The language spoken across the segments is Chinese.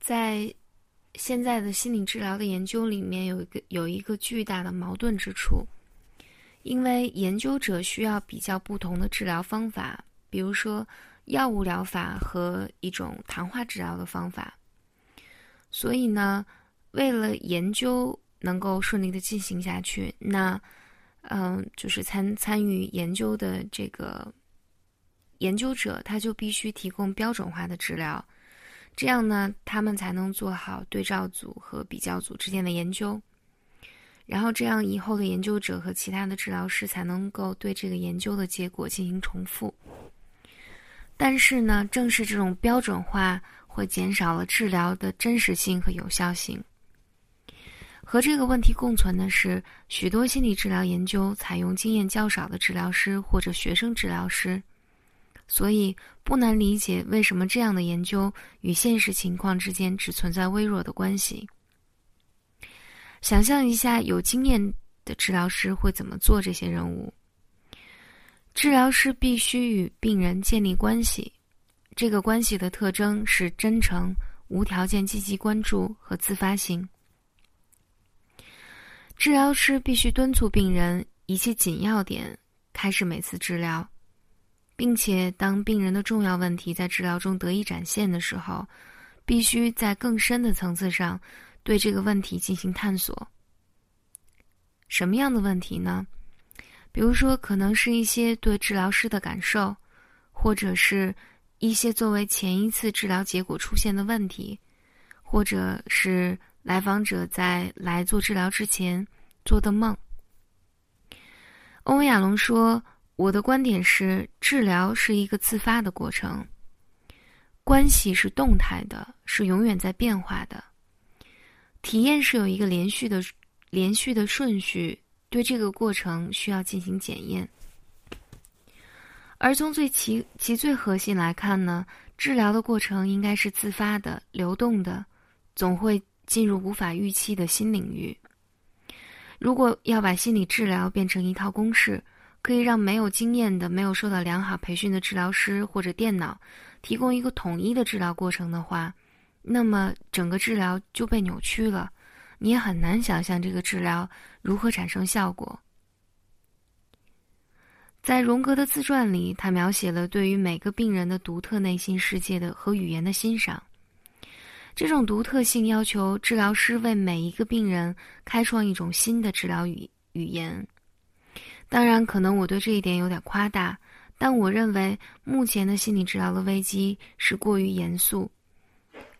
在现在的心理治疗的研究里面，有一个有一个巨大的矛盾之处，因为研究者需要比较不同的治疗方法，比如说药物疗法和一种谈话治疗的方法，所以呢，为了研究能够顺利的进行下去，那嗯，就是参参与研究的这个研究者，他就必须提供标准化的治疗。这样呢，他们才能做好对照组和比较组之间的研究，然后这样以后的研究者和其他的治疗师才能够对这个研究的结果进行重复。但是呢，正是这种标准化会减少了治疗的真实性和有效性。和这个问题共存的是，许多心理治疗研究采用经验较少的治疗师或者学生治疗师。所以不难理解为什么这样的研究与现实情况之间只存在微弱的关系。想象一下，有经验的治疗师会怎么做这些任务？治疗师必须与病人建立关系，这个关系的特征是真诚、无条件、积极关注和自发性。治疗师必须敦促病人一切紧要点开始每次治疗。并且，当病人的重要问题在治疗中得以展现的时候，必须在更深的层次上对这个问题进行探索。什么样的问题呢？比如说，可能是一些对治疗师的感受，或者是一些作为前一次治疗结果出现的问题，或者是来访者在来做治疗之前做的梦。欧文亚龙说。我的观点是，治疗是一个自发的过程，关系是动态的，是永远在变化的。体验是有一个连续的、连续的顺序，对这个过程需要进行检验。而从最其其最核心来看呢，治疗的过程应该是自发的、流动的，总会进入无法预期的新领域。如果要把心理治疗变成一套公式，可以让没有经验的、没有受到良好培训的治疗师或者电脑提供一个统一的治疗过程的话，那么整个治疗就被扭曲了。你也很难想象这个治疗如何产生效果。在荣格的自传里，他描写了对于每个病人的独特内心世界的和语言的欣赏。这种独特性要求治疗师为每一个病人开创一种新的治疗语语言。当然，可能我对这一点有点夸大，但我认为目前的心理治疗的危机是过于严肃，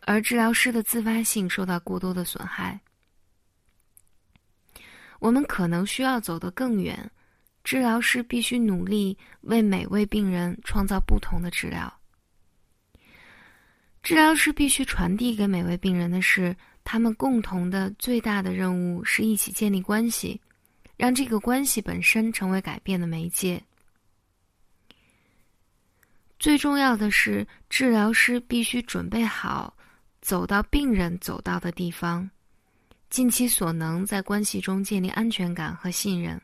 而治疗师的自发性受到过多的损害。我们可能需要走得更远，治疗师必须努力为每位病人创造不同的治疗。治疗师必须传递给每位病人的是，他们共同的最大的任务是一起建立关系。让这个关系本身成为改变的媒介。最重要的是，治疗师必须准备好走到病人走到的地方，尽其所能在关系中建立安全感和信任。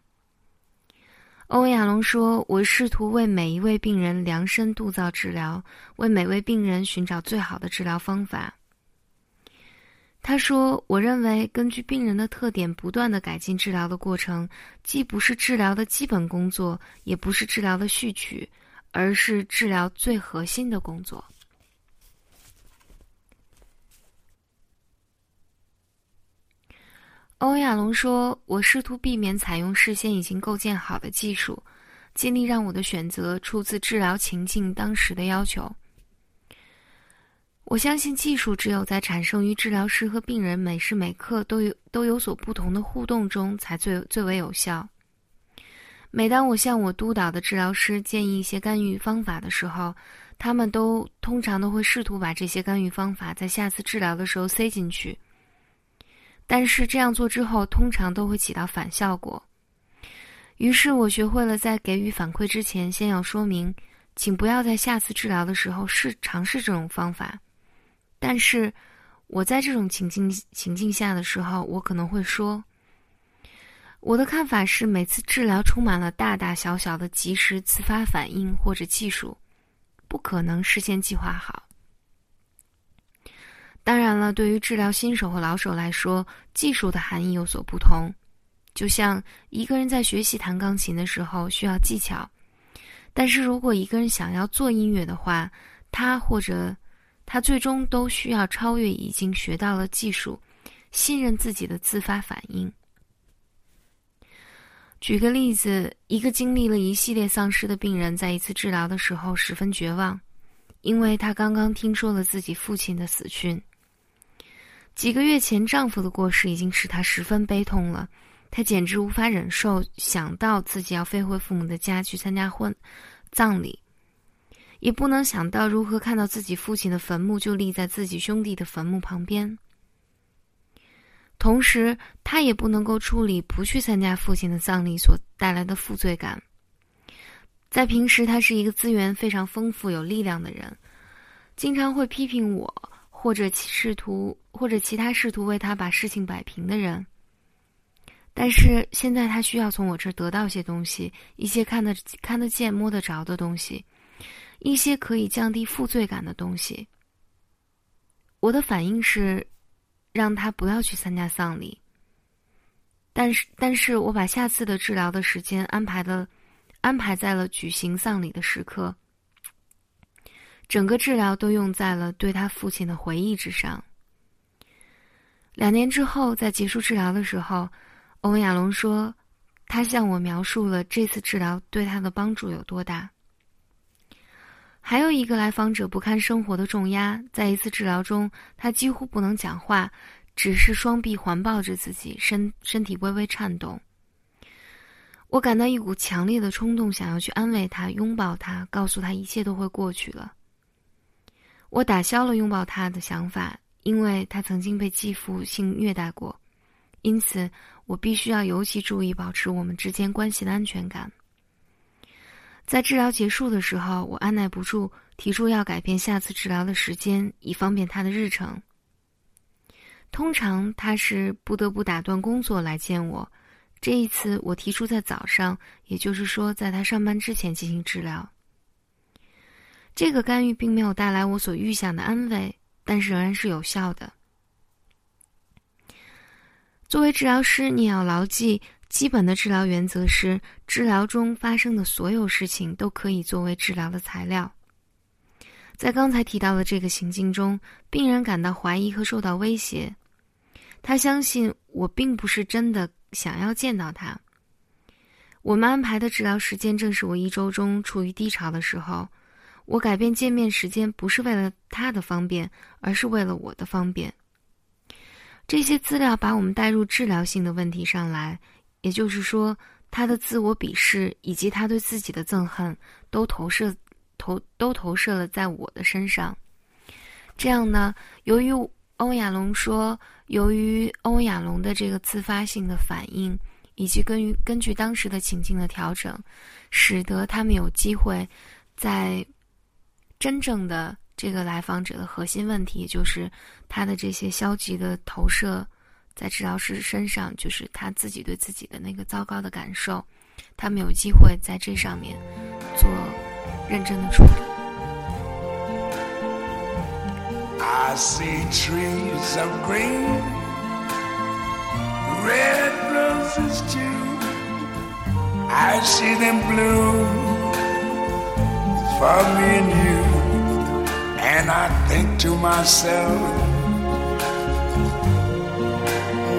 欧亚龙说：“我试图为每一位病人量身度造治疗，为每位病人寻找最好的治疗方法。”他说：“我认为，根据病人的特点，不断的改进治疗的过程，既不是治疗的基本工作，也不是治疗的序曲，而是治疗最核心的工作。”欧亚龙说：“我试图避免采用事先已经构建好的技术，尽力让我的选择出自治疗情境当时的要求。”我相信技术只有在产生于治疗师和病人每时每刻都有都有所不同的互动中，才最最为有效。每当我向我督导的治疗师建议一些干预方法的时候，他们都通常都会试图把这些干预方法在下次治疗的时候塞进去。但是这样做之后，通常都会起到反效果。于是我学会了在给予反馈之前，先要说明，请不要在下次治疗的时候试尝试这种方法。但是，我在这种情境情境下的时候，我可能会说：“我的看法是，每次治疗充满了大大小小的及时自发反应或者技术，不可能事先计划好。当然了，对于治疗新手和老手来说，技术的含义有所不同。就像一个人在学习弹钢琴的时候需要技巧，但是如果一个人想要做音乐的话，他或者他最终都需要超越已经学到了技术，信任自己的自发反应。举个例子，一个经历了一系列丧失的病人，在一次治疗的时候十分绝望，因为他刚刚听说了自己父亲的死讯。几个月前，丈夫的过世已经使她十分悲痛了，她简直无法忍受想到自己要飞回父母的家去参加婚葬礼，也不能想到如何看到自己父亲的坟墓就立在自己兄弟的坟墓旁边。同时，他也不能够处理不去参加父亲的葬礼所带来的负罪感。在平时，他是一个资源非常丰富、有力量的人，经常会批评我。或者试图，或者其他试图为他把事情摆平的人。但是现在他需要从我这儿得到些东西，一些看得看得见、摸得着的东西，一些可以降低负罪感的东西。我的反应是，让他不要去参加丧礼。但是，但是我把下次的治疗的时间安排了，安排在了举行丧礼的时刻。整个治疗都用在了对他父亲的回忆之上。两年之后，在结束治疗的时候，欧文亚龙说：“他向我描述了这次治疗对他的帮助有多大。”还有一个来访者不堪生活的重压，在一次治疗中，他几乎不能讲话，只是双臂环抱着自己，身身体微微颤动。我感到一股强烈的冲动，想要去安慰他，拥抱他，告诉他一切都会过去了。我打消了拥抱他的想法，因为他曾经被继父性虐待过，因此我必须要尤其注意保持我们之间关系的安全感。在治疗结束的时候，我按耐不住提出要改变下次治疗的时间，以方便他的日程。通常他是不得不打断工作来见我，这一次我提出在早上，也就是说在他上班之前进行治疗。这个干预并没有带来我所预想的安慰，但是仍然是有效的。作为治疗师，你要牢记基本的治疗原则是：治疗中发生的所有事情都可以作为治疗的材料。在刚才提到的这个情境中，病人感到怀疑和受到威胁，他相信我并不是真的想要见到他。我们安排的治疗时间正是我一周中处于低潮的时候。我改变见面时间不是为了他的方便，而是为了我的方便。这些资料把我们带入治疗性的问题上来，也就是说，他的自我鄙视以及他对自己的憎恨都投射投都投射了在我的身上。这样呢，由于欧亚龙说，由于欧亚龙的这个自发性的反应，以及根于根据当时的情境的调整，使得他们有机会在。真正的这个来访者的核心问题，就是他的这些消极的投射在治疗师身上，就是他自己对自己的那个糟糕的感受。他们有机会在这上面做认真的处理。for me and you. And I think to myself,